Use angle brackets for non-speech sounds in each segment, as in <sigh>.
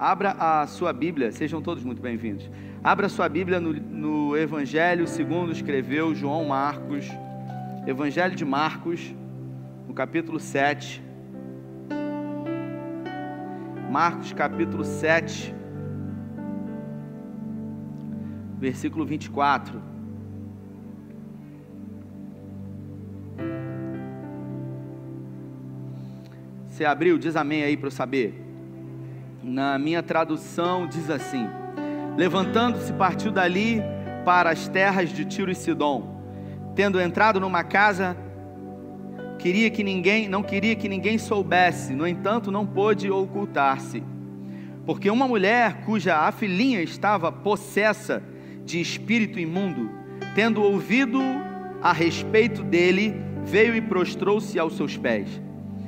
Abra a sua Bíblia, sejam todos muito bem-vindos. Abra a sua Bíblia no, no Evangelho segundo escreveu João Marcos, Evangelho de Marcos, no capítulo 7. Marcos capítulo 7, versículo 24. Você abriu, diz amém aí para eu saber. Na minha tradução diz assim: Levantando-se, partiu dali para as terras de Tiro e Sidom. Tendo entrado numa casa, queria que ninguém, não queria que ninguém soubesse, no entanto, não pôde ocultar-se. Porque uma mulher cuja a filhinha estava possessa de espírito imundo, tendo ouvido a respeito dele, veio e prostrou-se aos seus pés.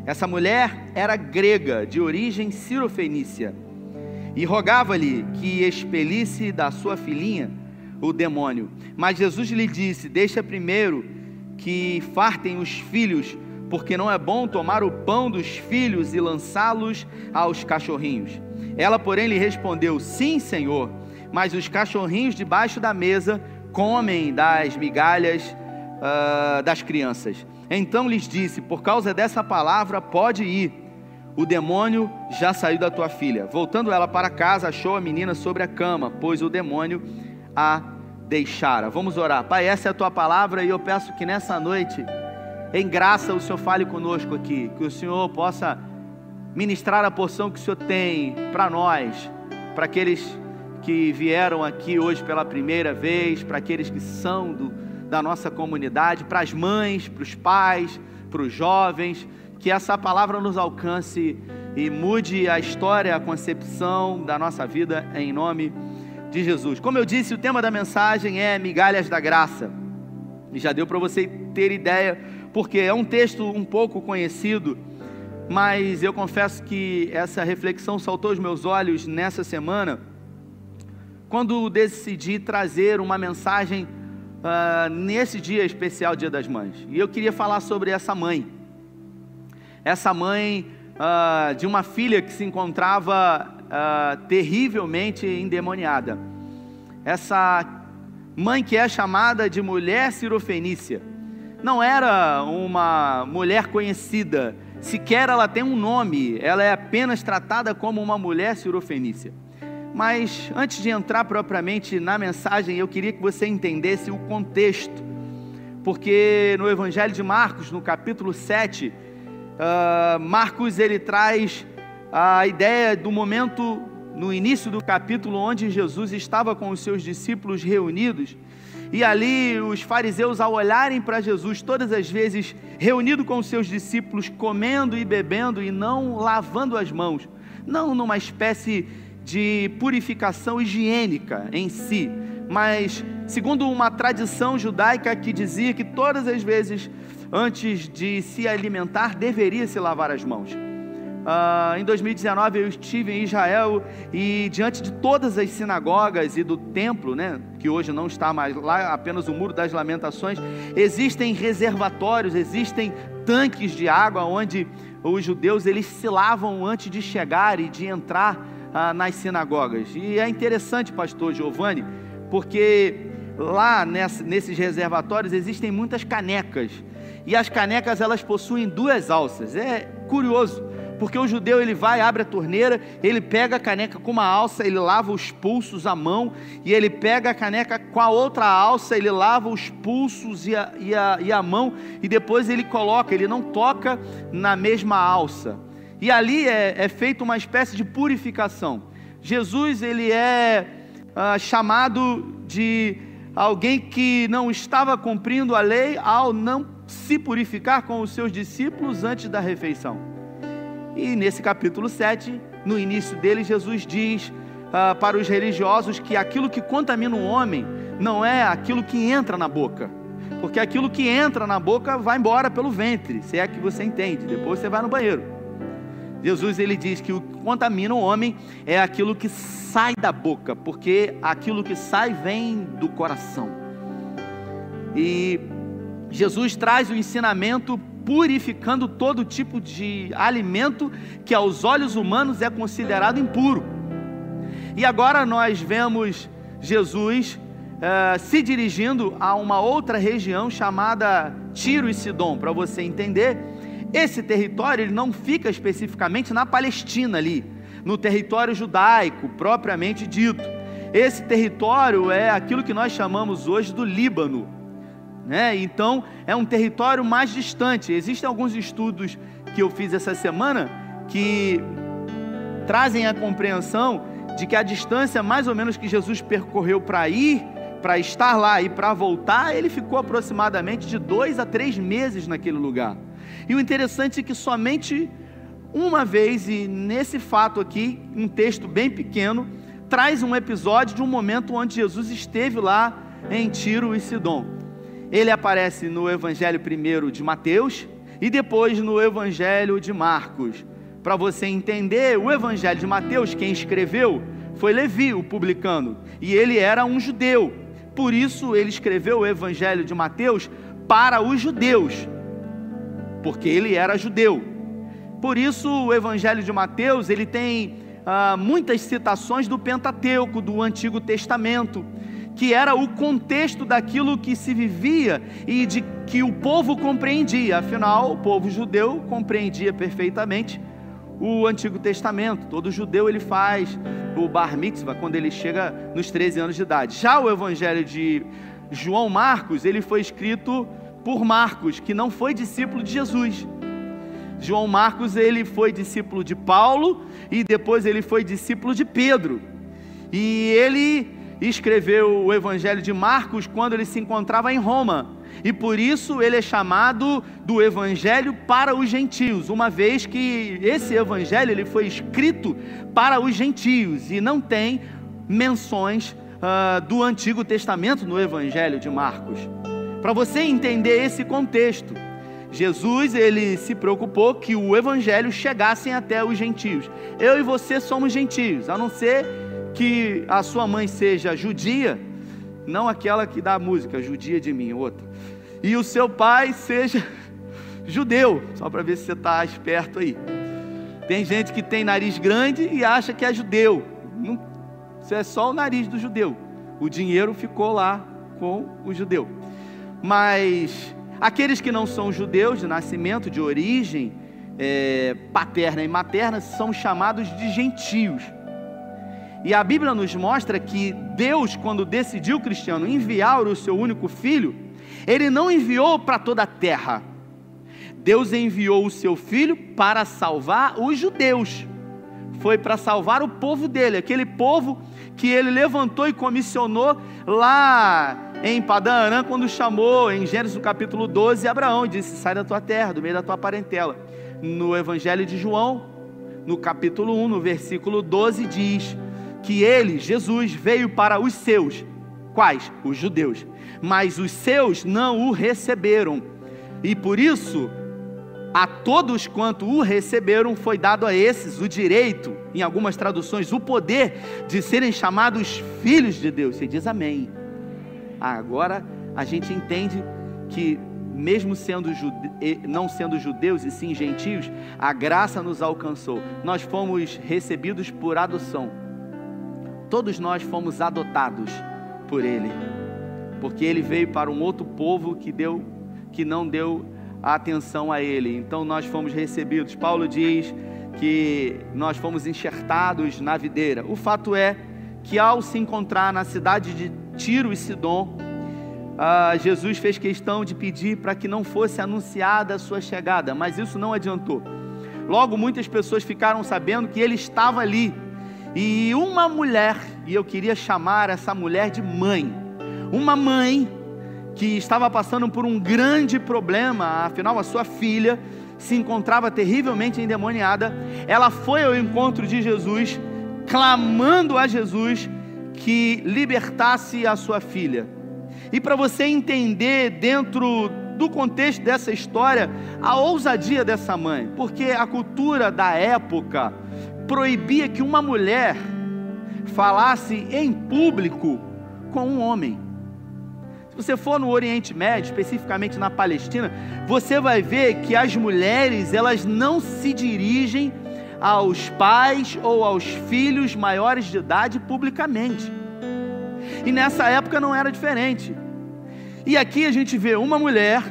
Essa mulher era grega, de origem cirofenícia, e rogava-lhe que expelisse da sua filhinha o demônio. Mas Jesus lhe disse: Deixa primeiro que fartem os filhos, porque não é bom tomar o pão dos filhos e lançá-los aos cachorrinhos. Ela, porém, lhe respondeu: Sim, Senhor, mas os cachorrinhos debaixo da mesa comem das migalhas uh, das crianças. Então lhes disse: Por causa dessa palavra, pode ir. O demônio já saiu da tua filha. Voltando ela para casa, achou a menina sobre a cama, pois o demônio a deixara. Vamos orar. Pai, essa é a tua palavra e eu peço que nessa noite, em graça, o Senhor fale conosco aqui. Que o Senhor possa ministrar a porção que o Senhor tem para nós, para aqueles que vieram aqui hoje pela primeira vez, para aqueles que são do, da nossa comunidade, para as mães, para os pais, para os jovens, que essa palavra nos alcance e mude a história, a concepção da nossa vida em nome de Jesus. Como eu disse, o tema da mensagem é migalhas da graça. E já deu para você ter ideia, porque é um texto um pouco conhecido, mas eu confesso que essa reflexão saltou aos meus olhos nessa semana quando decidi trazer uma mensagem uh, nesse dia especial, Dia das Mães. E eu queria falar sobre essa mãe. Essa mãe uh, de uma filha que se encontrava uh, terrivelmente endemoniada. Essa mãe que é chamada de mulher cirofenícia. Não era uma mulher conhecida, sequer ela tem um nome, ela é apenas tratada como uma mulher cirofenícia. Mas antes de entrar propriamente na mensagem, eu queria que você entendesse o contexto, porque no Evangelho de Marcos, no capítulo 7, uh, ah, Marcos ele traz a ideia do momento no início do capítulo onde Jesus estava com os seus discípulos reunidos. E ali os fariseus, ao olharem para Jesus, todas as vezes reunido com os seus discípulos, comendo e bebendo e não lavando as mãos, não numa espécie de purificação higiênica em si, mas segundo uma tradição judaica que dizia que todas as vezes antes de se alimentar deveria se lavar as mãos. Uh, em 2019 eu estive em Israel e diante de todas as sinagogas e do templo, né, que hoje não está mais lá, apenas o muro das lamentações, existem reservatórios, existem tanques de água onde os judeus eles se lavam antes de chegar e de entrar ah, nas sinagogas. E é interessante, pastor Giovanni, porque lá nessa, nesses reservatórios existem muitas canecas. E as canecas elas possuem duas alças. É curioso, porque o judeu ele vai, abre a torneira, ele pega a caneca com uma alça, ele lava os pulsos à mão, e ele pega a caneca com a outra alça, ele lava os pulsos e a, e a, e a mão, e depois ele coloca, ele não toca na mesma alça. E ali é, é feita uma espécie de purificação. Jesus ele é ah, chamado de alguém que não estava cumprindo a lei ao não se purificar com os seus discípulos antes da refeição. E nesse capítulo 7, no início dele, Jesus diz ah, para os religiosos que aquilo que contamina um homem não é aquilo que entra na boca, porque aquilo que entra na boca vai embora pelo ventre, se é que você entende, depois você vai no banheiro. Jesus ele diz que o que contamina o homem é aquilo que sai da boca, porque aquilo que sai vem do coração. E Jesus traz o ensinamento purificando todo tipo de alimento que aos olhos humanos é considerado impuro. E agora nós vemos Jesus uh, se dirigindo a uma outra região chamada Tiro e Sidom. Para você entender, esse território ele não fica especificamente na Palestina ali, no território judaico propriamente dito. Esse território é aquilo que nós chamamos hoje do Líbano. Né? Então é um território mais distante. Existem alguns estudos que eu fiz essa semana que trazem a compreensão de que a distância mais ou menos que Jesus percorreu para ir, para estar lá e para voltar, ele ficou aproximadamente de dois a três meses naquele lugar. E o interessante é que somente uma vez, e nesse fato aqui, um texto bem pequeno, traz um episódio de um momento onde Jesus esteve lá em Tiro e Sidom. Ele aparece no Evangelho primeiro de Mateus e depois no Evangelho de Marcos. Para você entender, o Evangelho de Mateus, quem escreveu foi Levi, o publicano, e ele era um judeu. Por isso ele escreveu o Evangelho de Mateus para os judeus, porque ele era judeu. Por isso o Evangelho de Mateus ele tem ah, muitas citações do Pentateuco, do Antigo Testamento, que era o contexto daquilo que se vivia e de que o povo compreendia. Afinal, o povo judeu compreendia perfeitamente o Antigo Testamento. Todo judeu ele faz o bar mitzvah quando ele chega nos 13 anos de idade. Já o Evangelho de João Marcos, ele foi escrito por Marcos, que não foi discípulo de Jesus. João Marcos, ele foi discípulo de Paulo e depois ele foi discípulo de Pedro. E ele escreveu o Evangelho de Marcos quando ele se encontrava em Roma e por isso ele é chamado do evangelho para os gentios, uma vez que esse evangelho ele foi escrito para os gentios e não tem menções uh, do Antigo Testamento no evangelho de Marcos. Para você entender esse contexto, Jesus ele se preocupou que o evangelho chegasse até os gentios. Eu e você somos gentios, a não ser que a sua mãe seja judia, não aquela que dá a música, judia de mim, outra e o seu pai seja <laughs> judeu, só para ver se você está esperto aí. Tem gente que tem nariz grande e acha que é judeu. Não, isso é só o nariz do judeu. O dinheiro ficou lá com o judeu. Mas aqueles que não são judeus de nascimento, de origem é, paterna e materna, são chamados de gentios. E a Bíblia nos mostra que Deus, quando decidiu cristiano enviar o seu único filho, ele não enviou para toda a terra. Deus enviou o seu filho para salvar os judeus. Foi para salvar o povo dele, aquele povo que ele levantou e comissionou lá em Padã Arã, quando chamou em Gênesis capítulo 12 Abraão, disse: Sai da tua terra, do meio da tua parentela. No Evangelho de João, no capítulo 1, no versículo 12, diz que ele, Jesus, veio para os seus. Quais? Os judeus mas os seus não o receberam. E por isso, a todos quanto o receberam, foi dado a esses o direito, em algumas traduções, o poder de serem chamados filhos de Deus. Você diz amém. Agora a gente entende que, mesmo sendo jude... não sendo judeus e sim gentios, a graça nos alcançou. Nós fomos recebidos por adoção. Todos nós fomos adotados por Ele porque ele veio para um outro povo que deu que não deu atenção a ele. Então nós fomos recebidos. Paulo diz que nós fomos enxertados na videira. O fato é que ao se encontrar na cidade de Tiro e Sidom, ah, Jesus fez questão de pedir para que não fosse anunciada a sua chegada, mas isso não adiantou. Logo, muitas pessoas ficaram sabendo que ele estava ali. E uma mulher, e eu queria chamar essa mulher de mãe, uma mãe que estava passando por um grande problema, afinal a sua filha se encontrava terrivelmente endemoniada, ela foi ao encontro de Jesus, clamando a Jesus que libertasse a sua filha. E para você entender dentro do contexto dessa história a ousadia dessa mãe, porque a cultura da época proibia que uma mulher falasse em público com um homem. Se você for no Oriente Médio, especificamente na Palestina, você vai ver que as mulheres, elas não se dirigem aos pais ou aos filhos maiores de idade publicamente. E nessa época não era diferente. E aqui a gente vê uma mulher,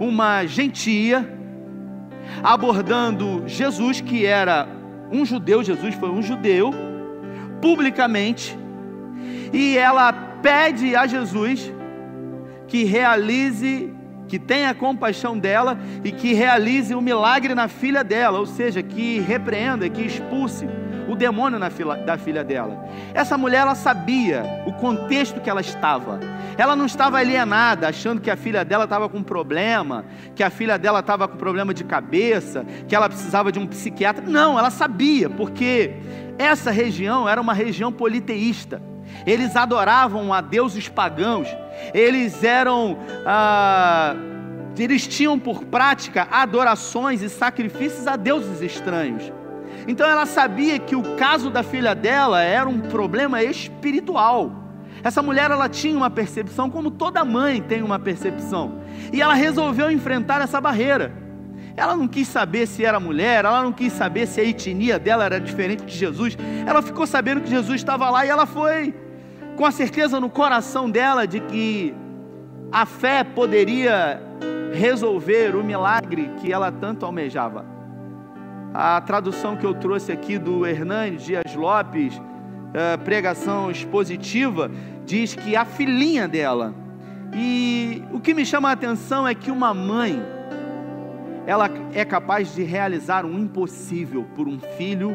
uma gentia, abordando Jesus, que era um judeu, Jesus foi um judeu, publicamente, e ela pede a Jesus que realize, que tenha compaixão dela e que realize o um milagre na filha dela, ou seja, que repreenda, que expulse o demônio na fila, da filha dela. Essa mulher ela sabia o contexto que ela estava. Ela não estava alienada, achando que a filha dela estava com problema, que a filha dela estava com problema de cabeça, que ela precisava de um psiquiatra. Não, ela sabia, porque essa região era uma região politeísta. Eles adoravam a deuses pagãos. Eles eram ah, eles tinham por prática adorações e sacrifícios a deuses estranhos. Então ela sabia que o caso da filha dela era um problema espiritual. Essa mulher ela tinha uma percepção como toda mãe tem uma percepção. E ela resolveu enfrentar essa barreira. Ela não quis saber se era mulher, ela não quis saber se a etnia dela era diferente de Jesus. Ela ficou sabendo que Jesus estava lá e ela foi com a certeza no coração dela de que a fé poderia resolver o milagre que ela tanto almejava. A tradução que eu trouxe aqui do Hernandes Dias Lopes, uh, pregação expositiva, diz que a filhinha dela. E o que me chama a atenção é que uma mãe, ela é capaz de realizar um impossível por um filho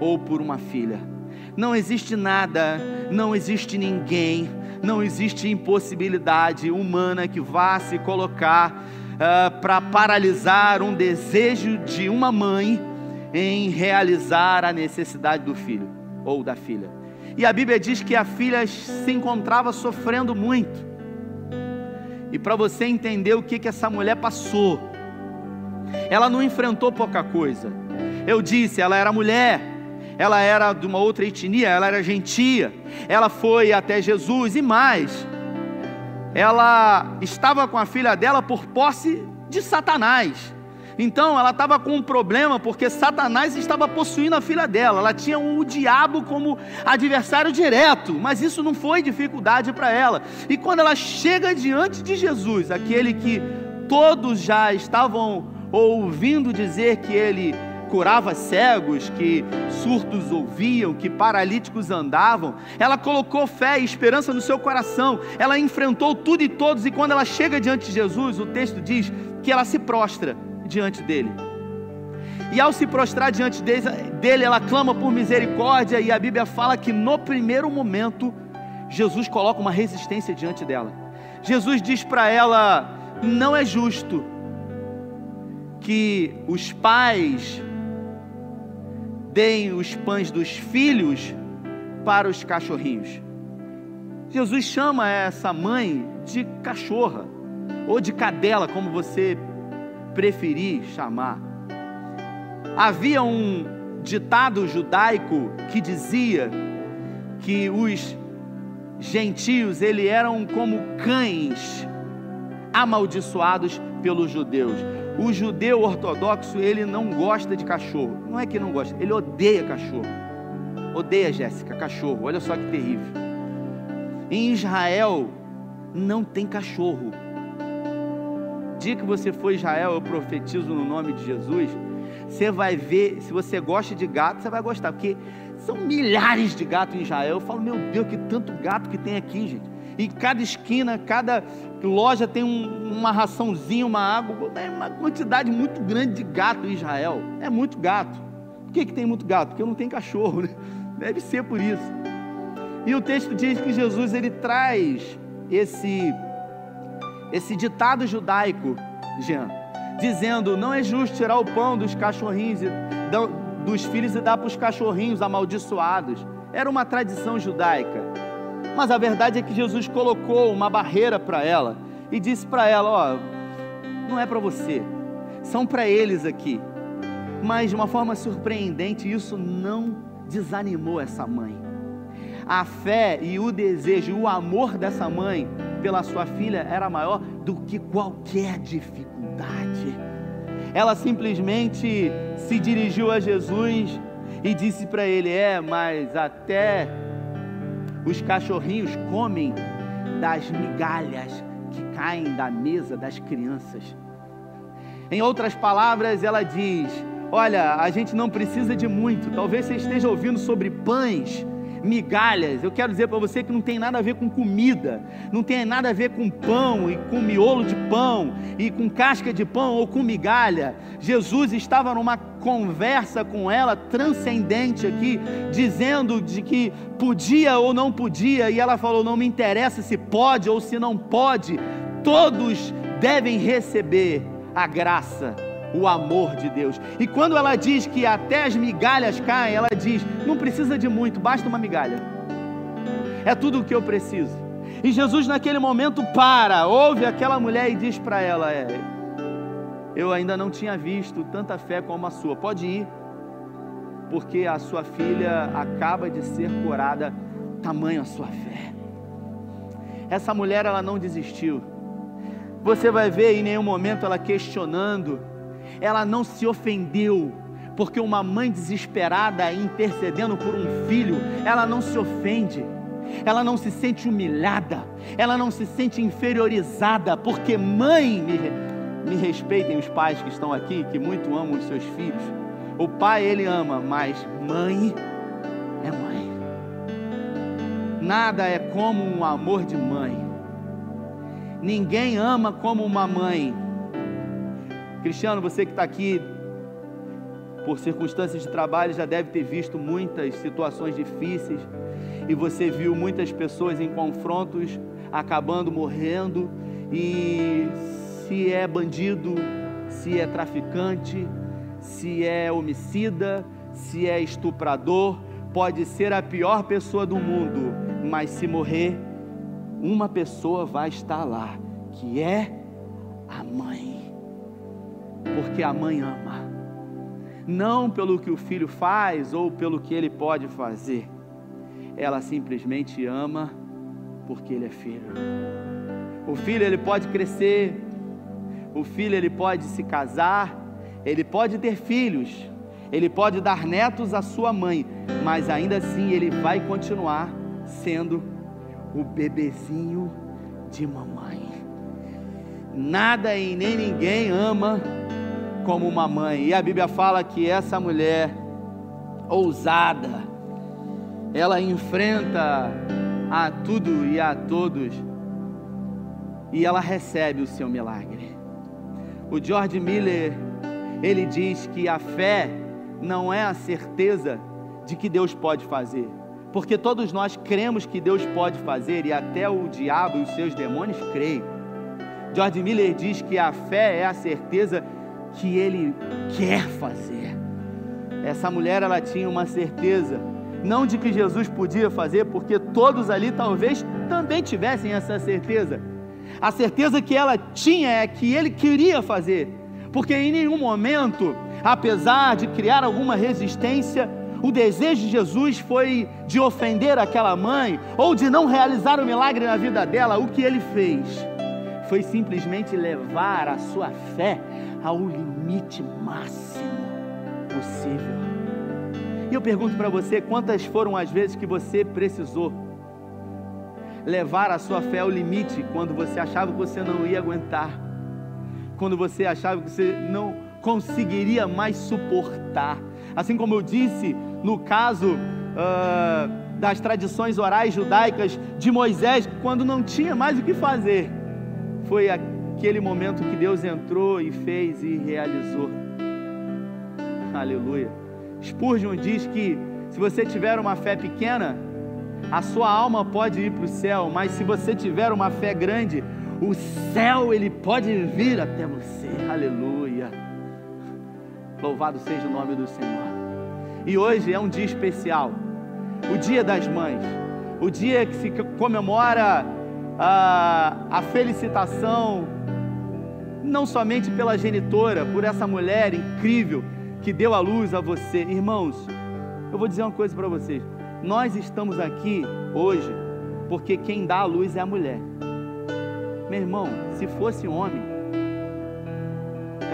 ou por uma filha. Não existe nada, não existe ninguém, não existe impossibilidade humana que vá se colocar uh, ah, para paralisar um desejo de uma mãe em realizar a necessidade do filho ou da filha. E a Bíblia diz que a filha se encontrava sofrendo muito. E para você entender o que, que essa mulher passou, ela não enfrentou pouca coisa. Eu disse, ela era mulher, ela era de uma outra etnia, ela era gentia, ela foi até Jesus e mais ela estava com a filha dela por posse de Satanás. Então ela estava com um problema porque Satanás estava possuindo a filha dela. Ela tinha o diabo como adversário direto, mas isso não foi dificuldade para ela. E quando ela chega diante de Jesus, aquele que todos já estavam ouvindo dizer que ele curava cegos, que surdos ouviam, que paralíticos andavam. Ela colocou fé e esperança no seu coração. Ela enfrentou tudo e todos, e quando ela chega diante de Jesus, o texto diz que ela se prostra diante dele. E ao se prostrar diante dele, ela clama por misericórdia, e a Bíblia fala que no primeiro momento, Jesus coloca uma resistência diante dela. Jesus diz para ela: não é justo que os pais deem os pães dos filhos para os cachorrinhos. Jesus chama essa mãe de cachorra ou de cadela, como você preferir chamar. Havia um ditado judaico que dizia que os gentios eram como cães amaldiçoados pelos judeus. O judeu ortodoxo, ele não gosta de cachorro. Não é que não gosta, ele odeia cachorro. Odeia, Jéssica, cachorro. Olha só que terrível. Em Israel não tem cachorro. Dia que você for Israel, eu profetizo no nome de Jesus. Você vai ver, se você gosta de gato, você vai gostar, porque são milhares de gatos em Israel. Eu falo, meu Deus, que tanto gato que tem aqui, gente. E cada esquina, cada loja tem um, uma raçãozinha, uma água. É uma quantidade muito grande de gato em Israel. É muito gato. Por que, que tem muito gato? Porque não tem cachorro, né? <laughs> Deve ser por isso. E o texto diz que Jesus ele traz esse esse ditado judaico, Jean, dizendo: não é justo tirar o pão dos cachorrinhos e, dos filhos e dar para os cachorrinhos amaldiçoados. Era uma tradição judaica. Mas a verdade é que Jesus colocou uma barreira para ela e disse para ela: Ó, não é para você, são para eles aqui. Mas de uma forma surpreendente, isso não desanimou essa mãe. A fé e o desejo, o amor dessa mãe pela sua filha era maior do que qualquer dificuldade ela simplesmente se dirigiu a Jesus e disse para ele: É, mas até os cachorrinhos comem das migalhas que caem da mesa das crianças. Em outras palavras, ela diz: Olha, a gente não precisa de muito. Talvez você esteja ouvindo sobre pães migalhas. Eu quero dizer para você que não tem nada a ver com comida, não tem nada a ver com pão e com miolo de pão e com casca de pão ou com migalha. Jesus estava numa conversa com ela transcendente aqui, dizendo de que podia ou não podia, e ela falou: "Não me interessa se pode ou se não pode. Todos devem receber a graça o amor de Deus. E quando ela diz que até as migalhas caem, ela diz: não precisa de muito, basta uma migalha. É tudo o que eu preciso. E Jesus, naquele momento, para, ouve aquela mulher e diz para ela: é, Eu ainda não tinha visto tanta fé como a sua. Pode ir, porque a sua filha acaba de ser curada, tamanho a sua fé. Essa mulher, ela não desistiu. Você vai ver em nenhum momento ela questionando ela não se ofendeu, porque uma mãe desesperada intercedendo por um filho, ela não se ofende, ela não se sente humilhada, ela não se sente inferiorizada, porque mãe, me, me respeitem os pais que estão aqui, que muito amam os seus filhos. O pai ele ama, mas mãe é mãe. Nada é como um amor de mãe. Ninguém ama como uma mãe. Cristiano, você que está aqui por circunstâncias de trabalho já deve ter visto muitas situações difíceis e você viu muitas pessoas em confrontos acabando morrendo e se é bandido, se é traficante, se é homicida, se é estuprador, pode ser a pior pessoa do mundo, mas se morrer, uma pessoa vai estar lá, que é a mãe porque a mãe ama, não pelo que o filho faz ou pelo que ele pode fazer, ela simplesmente ama porque ele é filho. O filho ele pode crescer, o filho ele pode se casar, ele pode ter filhos, ele pode dar netos à sua mãe, mas ainda assim ele vai continuar sendo o bebezinho de mamãe. Nada e nem ninguém ama como uma mãe. E a Bíblia fala que essa mulher ousada, ela enfrenta a tudo e a todos e ela recebe o seu milagre. O George Miller, ele diz que a fé não é a certeza de que Deus pode fazer, porque todos nós cremos que Deus pode fazer e até o diabo e os seus demônios creem. George Miller diz que a fé é a certeza que ele quer fazer. Essa mulher ela tinha uma certeza, não de que Jesus podia fazer, porque todos ali talvez também tivessem essa certeza. A certeza que ela tinha é que ele queria fazer, porque em nenhum momento, apesar de criar alguma resistência, o desejo de Jesus foi de ofender aquela mãe ou de não realizar o milagre na vida dela. O que ele fez foi simplesmente levar a sua fé ao limite máximo possível. E eu pergunto para você: quantas foram as vezes que você precisou levar a sua fé ao limite quando você achava que você não ia aguentar, quando você achava que você não conseguiria mais suportar? Assim como eu disse no caso uh, das tradições orais judaicas de Moisés, quando não tinha mais o que fazer, foi aquele momento que Deus entrou e fez e realizou. Aleluia. Spurgeon diz que se você tiver uma fé pequena, a sua alma pode ir para o céu, mas se você tiver uma fé grande, o céu ele pode vir até você. Aleluia. Louvado seja o nome do Senhor. E hoje é um dia especial, o Dia das Mães, o dia que se comemora a, a felicitação não somente pela genitora, por essa mulher incrível que deu a luz a você. Irmãos, eu vou dizer uma coisa para vocês. Nós estamos aqui hoje porque quem dá a luz é a mulher. Meu irmão, se fosse homem,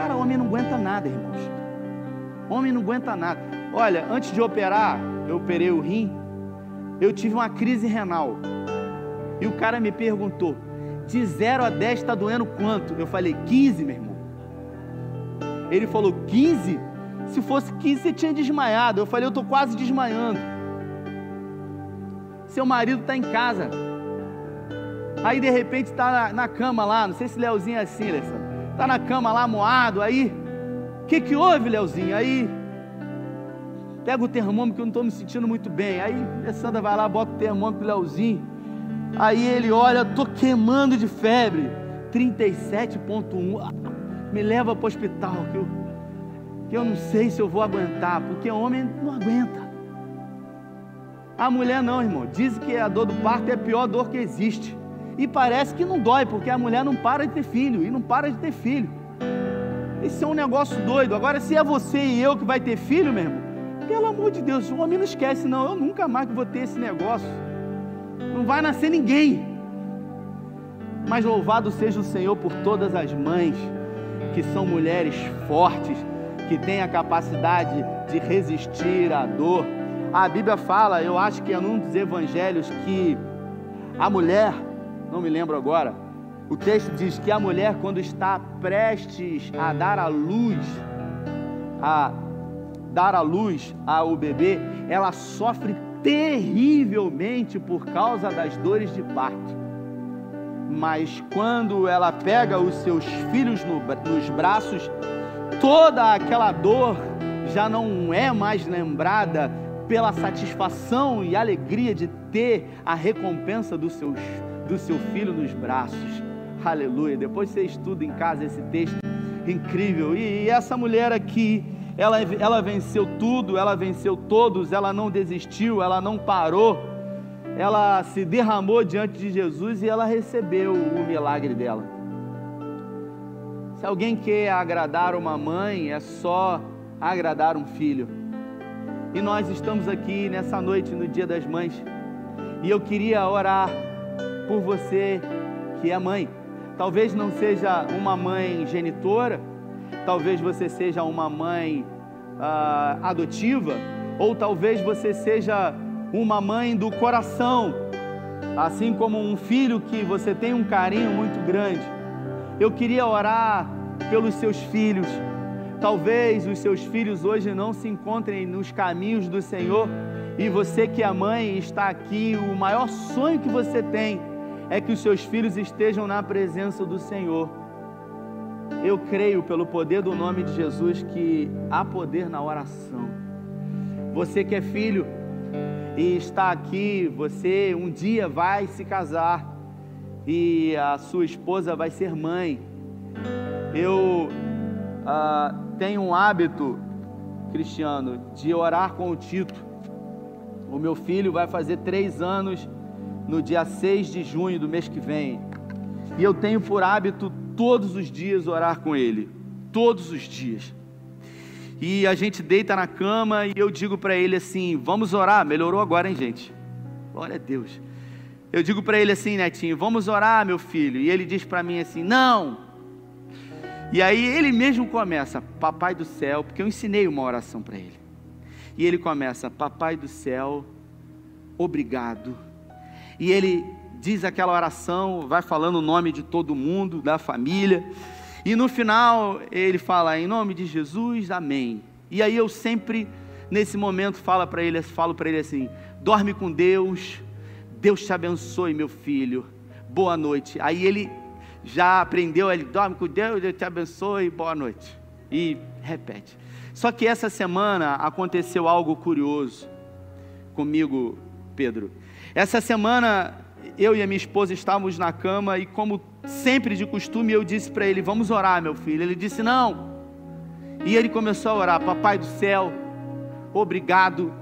Cara, homem não aguenta nada, irmãos. Homem não aguenta nada. Olha, antes de operar, eu operei o rim, eu tive uma crise renal. E o cara me perguntou: de 0 a 10 está doendo quanto? Eu falei: 15, meu irmão. Ele falou: 15? Se fosse 15, você tinha desmaiado. Eu falei: eu estou quase desmaiando. Seu marido está em casa. Aí de repente está na, na, cama lá. Não sei se Leozinho é assim, Alessandro. Está na cama lá, moado. Aí, o que, que houve, Leozinho? Aí, pega o termômetro que eu não estou me sentindo muito bem. Aí, Alessandra vai lá, bota o termômetro pro Leozinho. Aí ele olha, tô queimando de febre. 37.1. Me leva para o hospital, que eu, que eu não sei se eu vou aguentar, porque homem não aguenta. A mulher não, irmão. Diz que a dor do parto é a pior dor que existe. E parece que não dói, porque a mulher não para de ter filho, e não para de ter filho. Isso é um negócio doido. Agora, se é você e eu que vai ter filho, meu irmão, pelo amor de Deus, o homem não esquece, não. Eu nunca mais vou ter esse negócio não vai nascer ninguém. Mas louvado seja o Senhor por todas as mães que são mulheres fortes, que têm a capacidade de resistir à dor. A Bíblia fala, eu acho que é num dos evangelhos, que a mulher, não me lembro agora, o texto diz que a mulher, quando está prestes a dar a luz, a dar a luz ao bebê, ela sofre terrivelmente por causa das dores de parto. Mas quando ela pega os seus filhos no, nos braços, toda aquela dor já não é mais lembrada pela satisfação e alegria de ter a recompensa do, seus, do seu filho nos braços. Aleluia. Depois você estuda em casa esse texto incrível. E essa mulher aqui, ela, ela venceu tudo, ela venceu todos, ela não desistiu, ela não parou, ela se derramou diante de Jesus e ela recebeu o milagre dela. Se alguém quer agradar uma mãe, é só agradar um filho. E nós estamos aqui nessa noite, no Dia das Mães, e eu queria orar por você que é mãe. Talvez não seja uma mãe genitora, talvez você seja uma mãe uh, adotiva, ou talvez você seja uma mãe do coração, assim como um filho que você tem um carinho muito grande. Eu queria orar pelos seus filhos. Talvez os seus filhos hoje não se encontrem nos caminhos do Senhor e você que é mãe está aqui, o maior sonho que você tem é que os seus filhos estejam na presença do Senhor. Eu creio pelo poder do nome de Jesus que há poder na oração. Você que é filho e está aqui, você um dia vai se casar e a sua esposa vai ser mãe. Eu ah, tenho um hábito, Cristiano, de orar com o Tito. O meu filho vai fazer três anos no dia 6 de junho do mês que vem. E eu tenho por hábito todos os dias orar com Ele, todos os dias. E a gente deita na cama e eu digo para ele assim: vamos orar. Melhorou agora, hein, gente? Glória a Deus. Eu digo para ele assim, netinho: vamos orar, meu filho. E ele diz para mim assim: não. E aí ele mesmo começa: Papai do céu, porque eu ensinei uma oração para ele. E ele começa: Papai do céu, obrigado. E ele diz aquela oração, vai falando o nome de todo mundo, da família. E no final ele fala em nome de Jesus, amém. E aí eu sempre nesse momento falo para ele, falo ele assim: dorme com Deus, Deus te abençoe, meu filho. Boa noite. Aí ele já aprendeu, ele dorme com Deus, Deus te abençoe, boa noite. E repete. Só que essa semana aconteceu algo curioso comigo, Pedro. Essa semana eu e a minha esposa estávamos na cama e, como sempre de costume, eu disse para ele: Vamos orar, meu filho. Ele disse: Não. E ele começou a orar: Papai do céu, obrigado.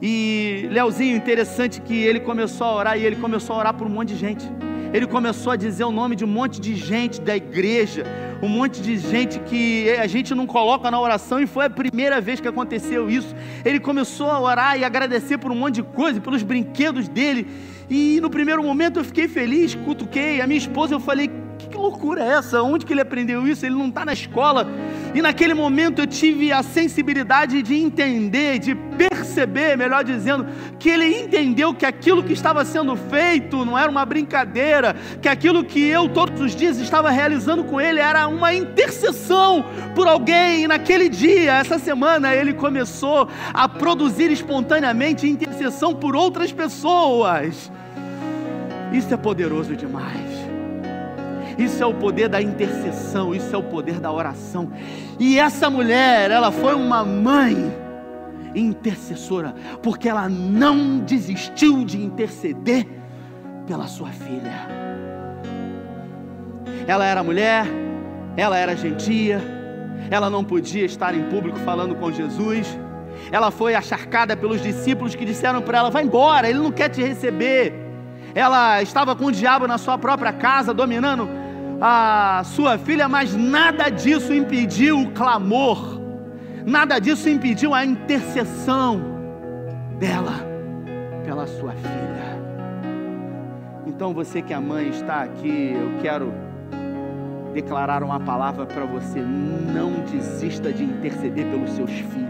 E Leozinho, interessante que ele começou a orar e ele começou a orar por um monte de gente. Ele começou a dizer o nome de um monte de gente da igreja, um monte de gente que a gente não coloca na oração e foi a primeira vez que aconteceu isso. Ele começou a orar e agradecer por um monte de coisa, pelos brinquedos dele. E no primeiro momento eu fiquei feliz, cutuquei. A minha esposa eu falei: que, que loucura é essa? Onde que ele aprendeu isso? Ele não está na escola. E naquele momento eu tive a sensibilidade de entender, de perceber, melhor dizendo, que ele entendeu que aquilo que estava sendo feito não era uma brincadeira, que aquilo que eu todos os dias estava realizando com ele era uma intercessão por alguém. E naquele dia, essa semana, ele começou a produzir espontaneamente intercessão por outras pessoas. Isso é poderoso demais. Isso é o poder da intercessão, isso é o poder da oração. E essa mulher, ela foi uma mãe intercessora, porque ela não desistiu de interceder pela sua filha. Ela era mulher, ela era gentia, ela não podia estar em público falando com Jesus. Ela foi acharcada pelos discípulos que disseram para ela: vai embora, ele não quer te receber. Ela estava com o diabo na sua própria casa, dominando a sua filha, mas nada disso impediu o clamor, nada disso impediu a intercessão dela pela sua filha. Então você que é mãe está aqui, eu quero declarar uma palavra para você: não desista de interceder pelos seus filhos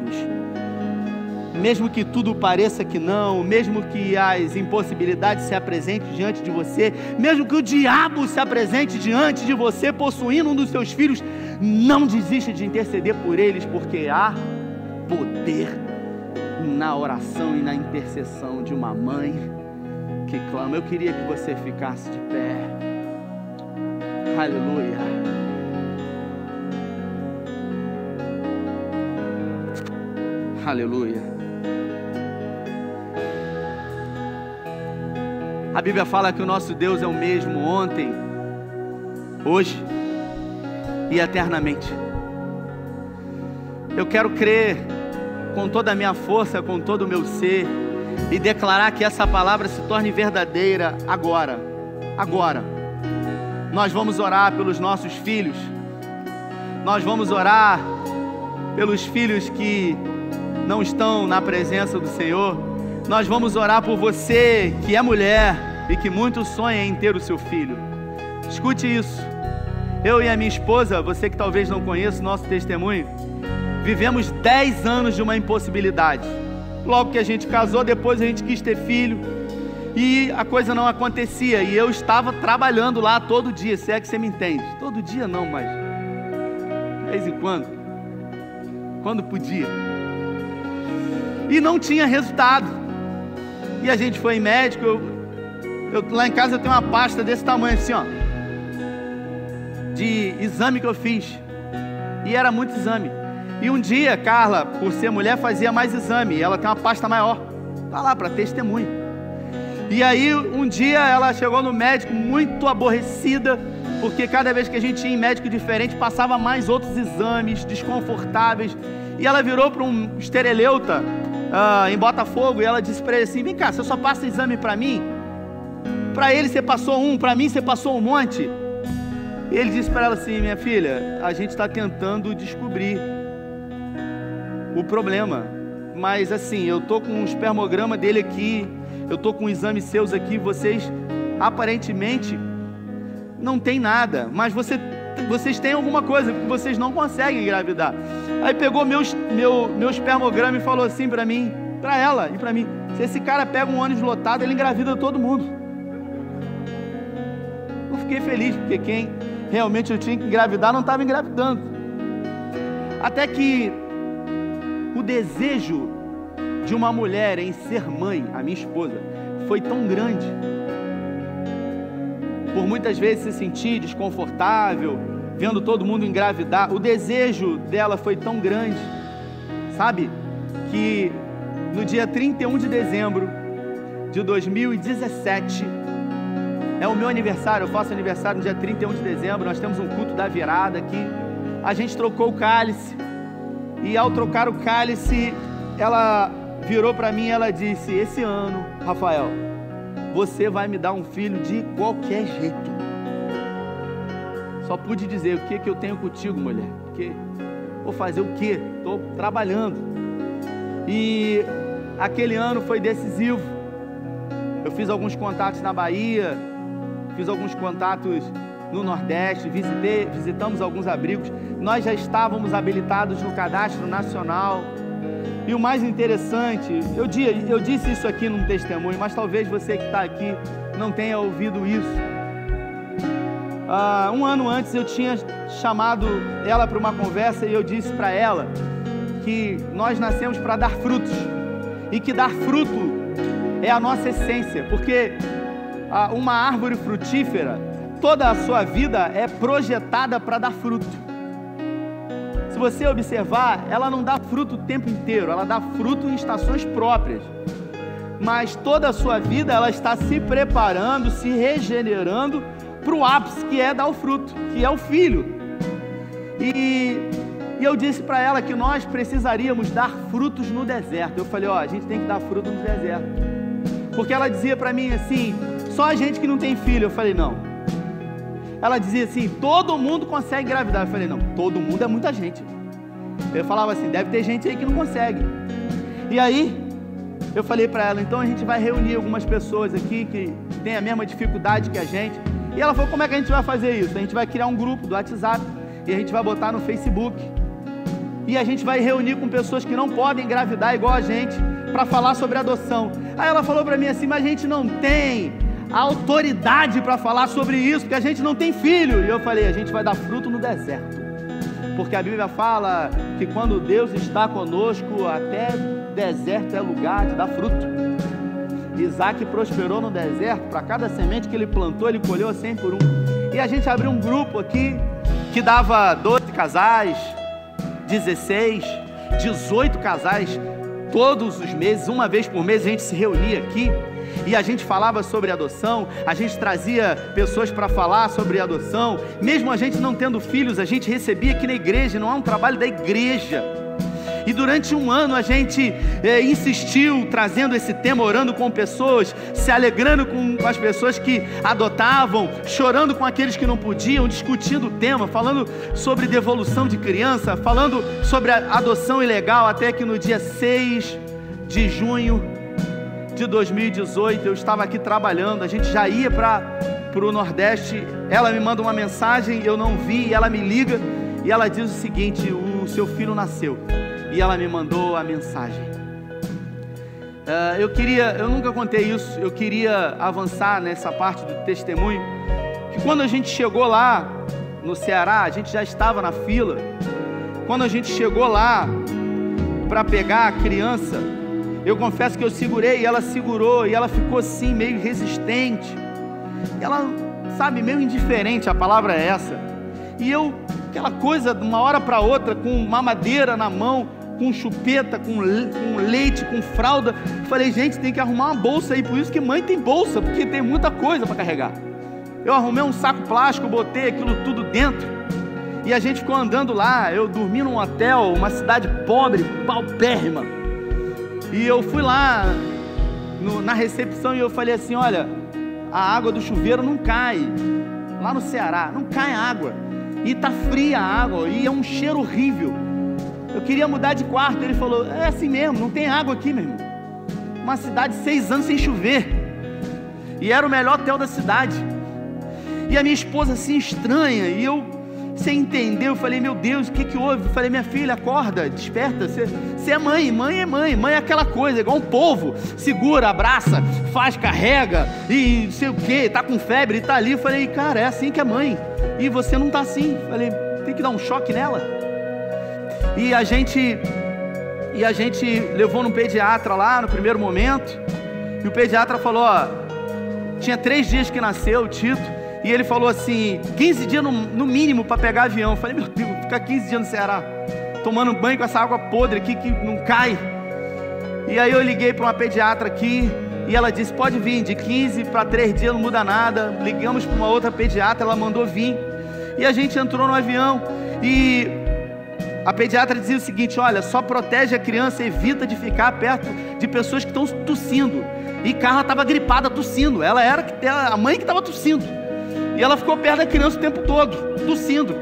mesmo que tudo pareça que não, mesmo que as impossibilidades se apresentem diante de você, mesmo que o diabo se apresente diante de você possuindo um dos seus filhos, não desista de interceder por eles, porque há poder na oração e na intercessão de uma mãe que clama. Eu queria que você ficasse de pé. Aleluia. Aleluia. A Bíblia fala que o nosso Deus é o mesmo ontem, hoje e eternamente. Eu quero crer com toda a minha força, com todo o meu ser, e declarar que essa palavra se torne verdadeira agora. Agora. Nós vamos orar pelos nossos filhos. Nós vamos orar pelos filhos que não estão na presença do Senhor. Nós vamos orar por você que é mulher e que muito sonha em ter o seu filho. Escute isso. Eu e a minha esposa, você que talvez não conheça o nosso testemunho, vivemos 10 anos de uma impossibilidade. Logo que a gente casou, depois a gente quis ter filho e a coisa não acontecia. E eu estava trabalhando lá todo dia, se é que você me entende. Todo dia não, mas de vez em quando. Quando podia. E não tinha resultado. E a gente foi em médico. Eu, eu, lá em casa eu tenho uma pasta desse tamanho assim, ó. De exame que eu fiz. E era muito exame. E um dia, Carla, por ser mulher, fazia mais exame. E ela tem uma pasta maior. Tá lá para testemunho. E aí, um dia ela chegou no médico muito aborrecida, porque cada vez que a gente ia em médico diferente, passava mais outros exames desconfortáveis. E ela virou para um estereleuta ah, em Botafogo e ela disse para ele assim: Vem cá, você só passa exame para mim? Para ele você passou um, para mim você passou um monte. Ele disse para ela assim: Minha filha, a gente está tentando descobrir o problema, mas assim, eu tô com um espermograma dele aqui, eu tô com exames seus aqui, vocês aparentemente não tem nada, mas você vocês têm alguma coisa, porque vocês não conseguem engravidar. Aí pegou meu, meu, meu espermograma e falou assim para mim, para ela e para mim: se esse cara pega um ônibus lotado, ele engravida todo mundo. Eu fiquei feliz, porque quem realmente eu tinha que engravidar não estava engravidando. Até que o desejo de uma mulher em ser mãe, a minha esposa, foi tão grande por muitas vezes se sentir desconfortável, vendo todo mundo engravidar. O desejo dela foi tão grande, sabe? Que no dia 31 de dezembro de 2017, é o meu aniversário, eu faço aniversário no dia 31 de dezembro, nós temos um culto da virada aqui. A gente trocou o cálice, e ao trocar o cálice, ela virou para mim e ela disse: Esse ano, Rafael, você vai me dar um filho de qualquer jeito. Só pude dizer o que que eu tenho contigo, mulher. Porque vou fazer o que? Estou trabalhando. E aquele ano foi decisivo. Eu fiz alguns contatos na Bahia, fiz alguns contatos no Nordeste, visitei, visitamos alguns abrigos. Nós já estávamos habilitados no cadastro nacional. E o mais interessante, eu, eu disse isso aqui num testemunho, mas talvez você que está aqui não tenha ouvido isso. Uh, um ano antes eu tinha chamado ela para uma conversa e eu disse para ela que nós nascemos para dar frutos e que dar fruto é a nossa essência, porque uma árvore frutífera, toda a sua vida é projetada para dar fruto se você observar, ela não dá fruto o tempo inteiro, ela dá fruto em estações próprias. Mas toda a sua vida ela está se preparando, se regenerando para o ápice que é dar o fruto, que é o filho. E, e eu disse para ela que nós precisaríamos dar frutos no deserto. Eu falei, ó, a gente tem que dar fruto no deserto. Porque ela dizia para mim assim, só a gente que não tem filho. Eu falei, não, ela dizia assim: todo mundo consegue engravidar. Eu falei: não, todo mundo é muita gente. Eu falava assim: deve ter gente aí que não consegue. E aí, eu falei para ela: então a gente vai reunir algumas pessoas aqui que têm a mesma dificuldade que a gente. E ela falou: como é que a gente vai fazer isso? A gente vai criar um grupo do WhatsApp e a gente vai botar no Facebook. E a gente vai reunir com pessoas que não podem engravidar igual a gente para falar sobre adoção. Aí ela falou para mim assim: mas a gente não tem autoridade para falar sobre isso, porque a gente não tem filho. E eu falei: a gente vai dar fruto no deserto. Porque a Bíblia fala que quando Deus está conosco, até deserto é lugar de dar fruto. Isaac prosperou no deserto, para cada semente que ele plantou, ele colheu 100 por um. E a gente abriu um grupo aqui que dava 12 casais, 16, 18 casais todos os meses, uma vez por mês a gente se reunia aqui e a gente falava sobre adoção, a gente trazia pessoas para falar sobre adoção, mesmo a gente não tendo filhos, a gente recebia aqui na igreja, não é um trabalho da igreja. E durante um ano a gente é, insistiu trazendo esse tema, orando com pessoas, se alegrando com, com, as pessoas que adotavam, chorando com aqueles que não podiam, discutindo o tema, falando sobre devolução de criança, falando sobre adoção ilegal, até que no dia 6 de junho de 2018, eu estava aqui trabalhando, a gente já ia para o Nordeste. Ela me manda uma mensagem, eu não vi, ela me liga e ela diz o seguinte: o seu filho nasceu. E ela me mandou a mensagem. Uh, eu queria, eu nunca contei isso, eu queria avançar nessa parte do testemunho. Que quando a gente chegou lá no Ceará, a gente já estava na fila. Quando a gente chegou lá para pegar a criança, eu confesso que eu segurei e ela segurou e ela ficou assim, meio resistente. Ela, sabe, meio indiferente, a palavra é essa. E eu, aquela coisa, de uma hora para outra, com mamadeira na mão, com chupeta, com, com leite, com fralda. Falei, gente, tem que arrumar uma bolsa aí. Por isso que mãe tem bolsa, porque tem muita coisa para carregar. Eu arrumei um saco plástico, botei aquilo tudo dentro. E a gente ficou andando lá. Eu dormi num hotel, uma cidade pobre, paupérrima. E eu fui lá no, na recepção e eu falei assim: olha, a água do chuveiro não cai. Lá no Ceará, não cai água. E tá fria a água, e é um cheiro horrível. Eu queria mudar de quarto. Ele falou: é assim mesmo, não tem água aqui, meu irmão. Uma cidade seis anos sem chover. E era o melhor hotel da cidade. E a minha esposa assim estranha, e eu você entendeu? Eu falei, meu Deus, o que, que houve? Eu falei, minha filha, acorda, desperta. Você, você é mãe, mãe é mãe. Mãe é aquela coisa, igual um povo. Segura, abraça, faz, carrega e não sei o que, tá com febre tá ali. Eu falei, cara, é assim que é mãe. E você não tá assim. Eu falei, tem que dar um choque nela. E a gente e a gente levou no pediatra lá no primeiro momento. E o pediatra falou: ó, tinha três dias que nasceu o Tito. E ele falou assim: 15 dias no, no mínimo para pegar avião. Eu falei: Meu Deus, ficar 15 dias no Ceará, tomando banho com essa água podre aqui que não cai. E aí eu liguei para uma pediatra aqui. E ela disse: Pode vir, de 15 para 3 dias não muda nada. Ligamos para uma outra pediatra, ela mandou vir. E a gente entrou no avião. E a pediatra dizia o seguinte: Olha, só protege a criança, evita de ficar perto de pessoas que estão tossindo. E Carla estava gripada, tossindo. Ela era a mãe que estava tossindo. E ela ficou perto da criança o tempo todo, tossindo.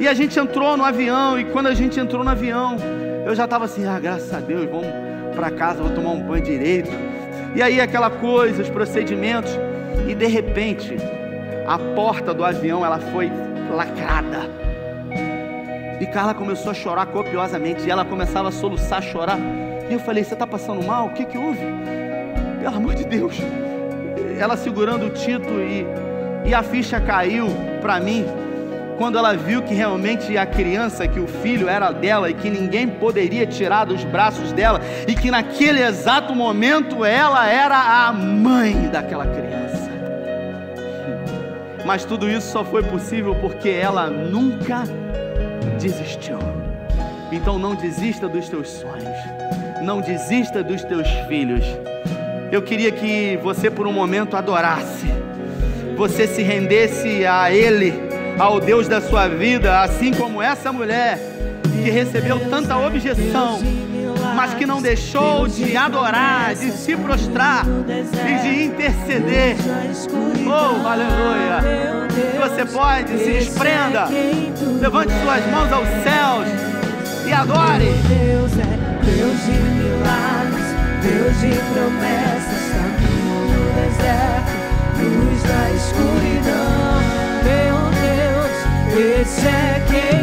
E a gente entrou no avião, e quando a gente entrou no avião, eu já estava assim, ah, graças a Deus, vamos para casa, vou tomar um banho direito. E aí aquela coisa, os procedimentos, e de repente, a porta do avião ela foi lacrada. E Carla começou a chorar copiosamente. E ela começava a soluçar, a chorar. E eu falei: Você está passando mal? O que, que houve? Pelo amor de Deus. Ela segurando o Tito e, e a ficha caiu para mim quando ela viu que realmente a criança, que o filho era dela e que ninguém poderia tirar dos braços dela, e que naquele exato momento ela era a mãe daquela criança. Mas tudo isso só foi possível porque ela nunca desistiu. Então não desista dos teus sonhos, não desista dos teus filhos. Eu queria que você por um momento adorasse, você se rendesse a Ele ao Deus da sua vida, assim como essa mulher que recebeu tanta objeção, mas que não deixou de adorar, de se prostrar e de interceder. Oh, aleluia! Você pode, se desprenda, levante suas mãos aos céus e adore. Deus é Deus de milagres, Deus de promessas, caminho no deserto, luz da escuridão. Meu Deus, esse é quem.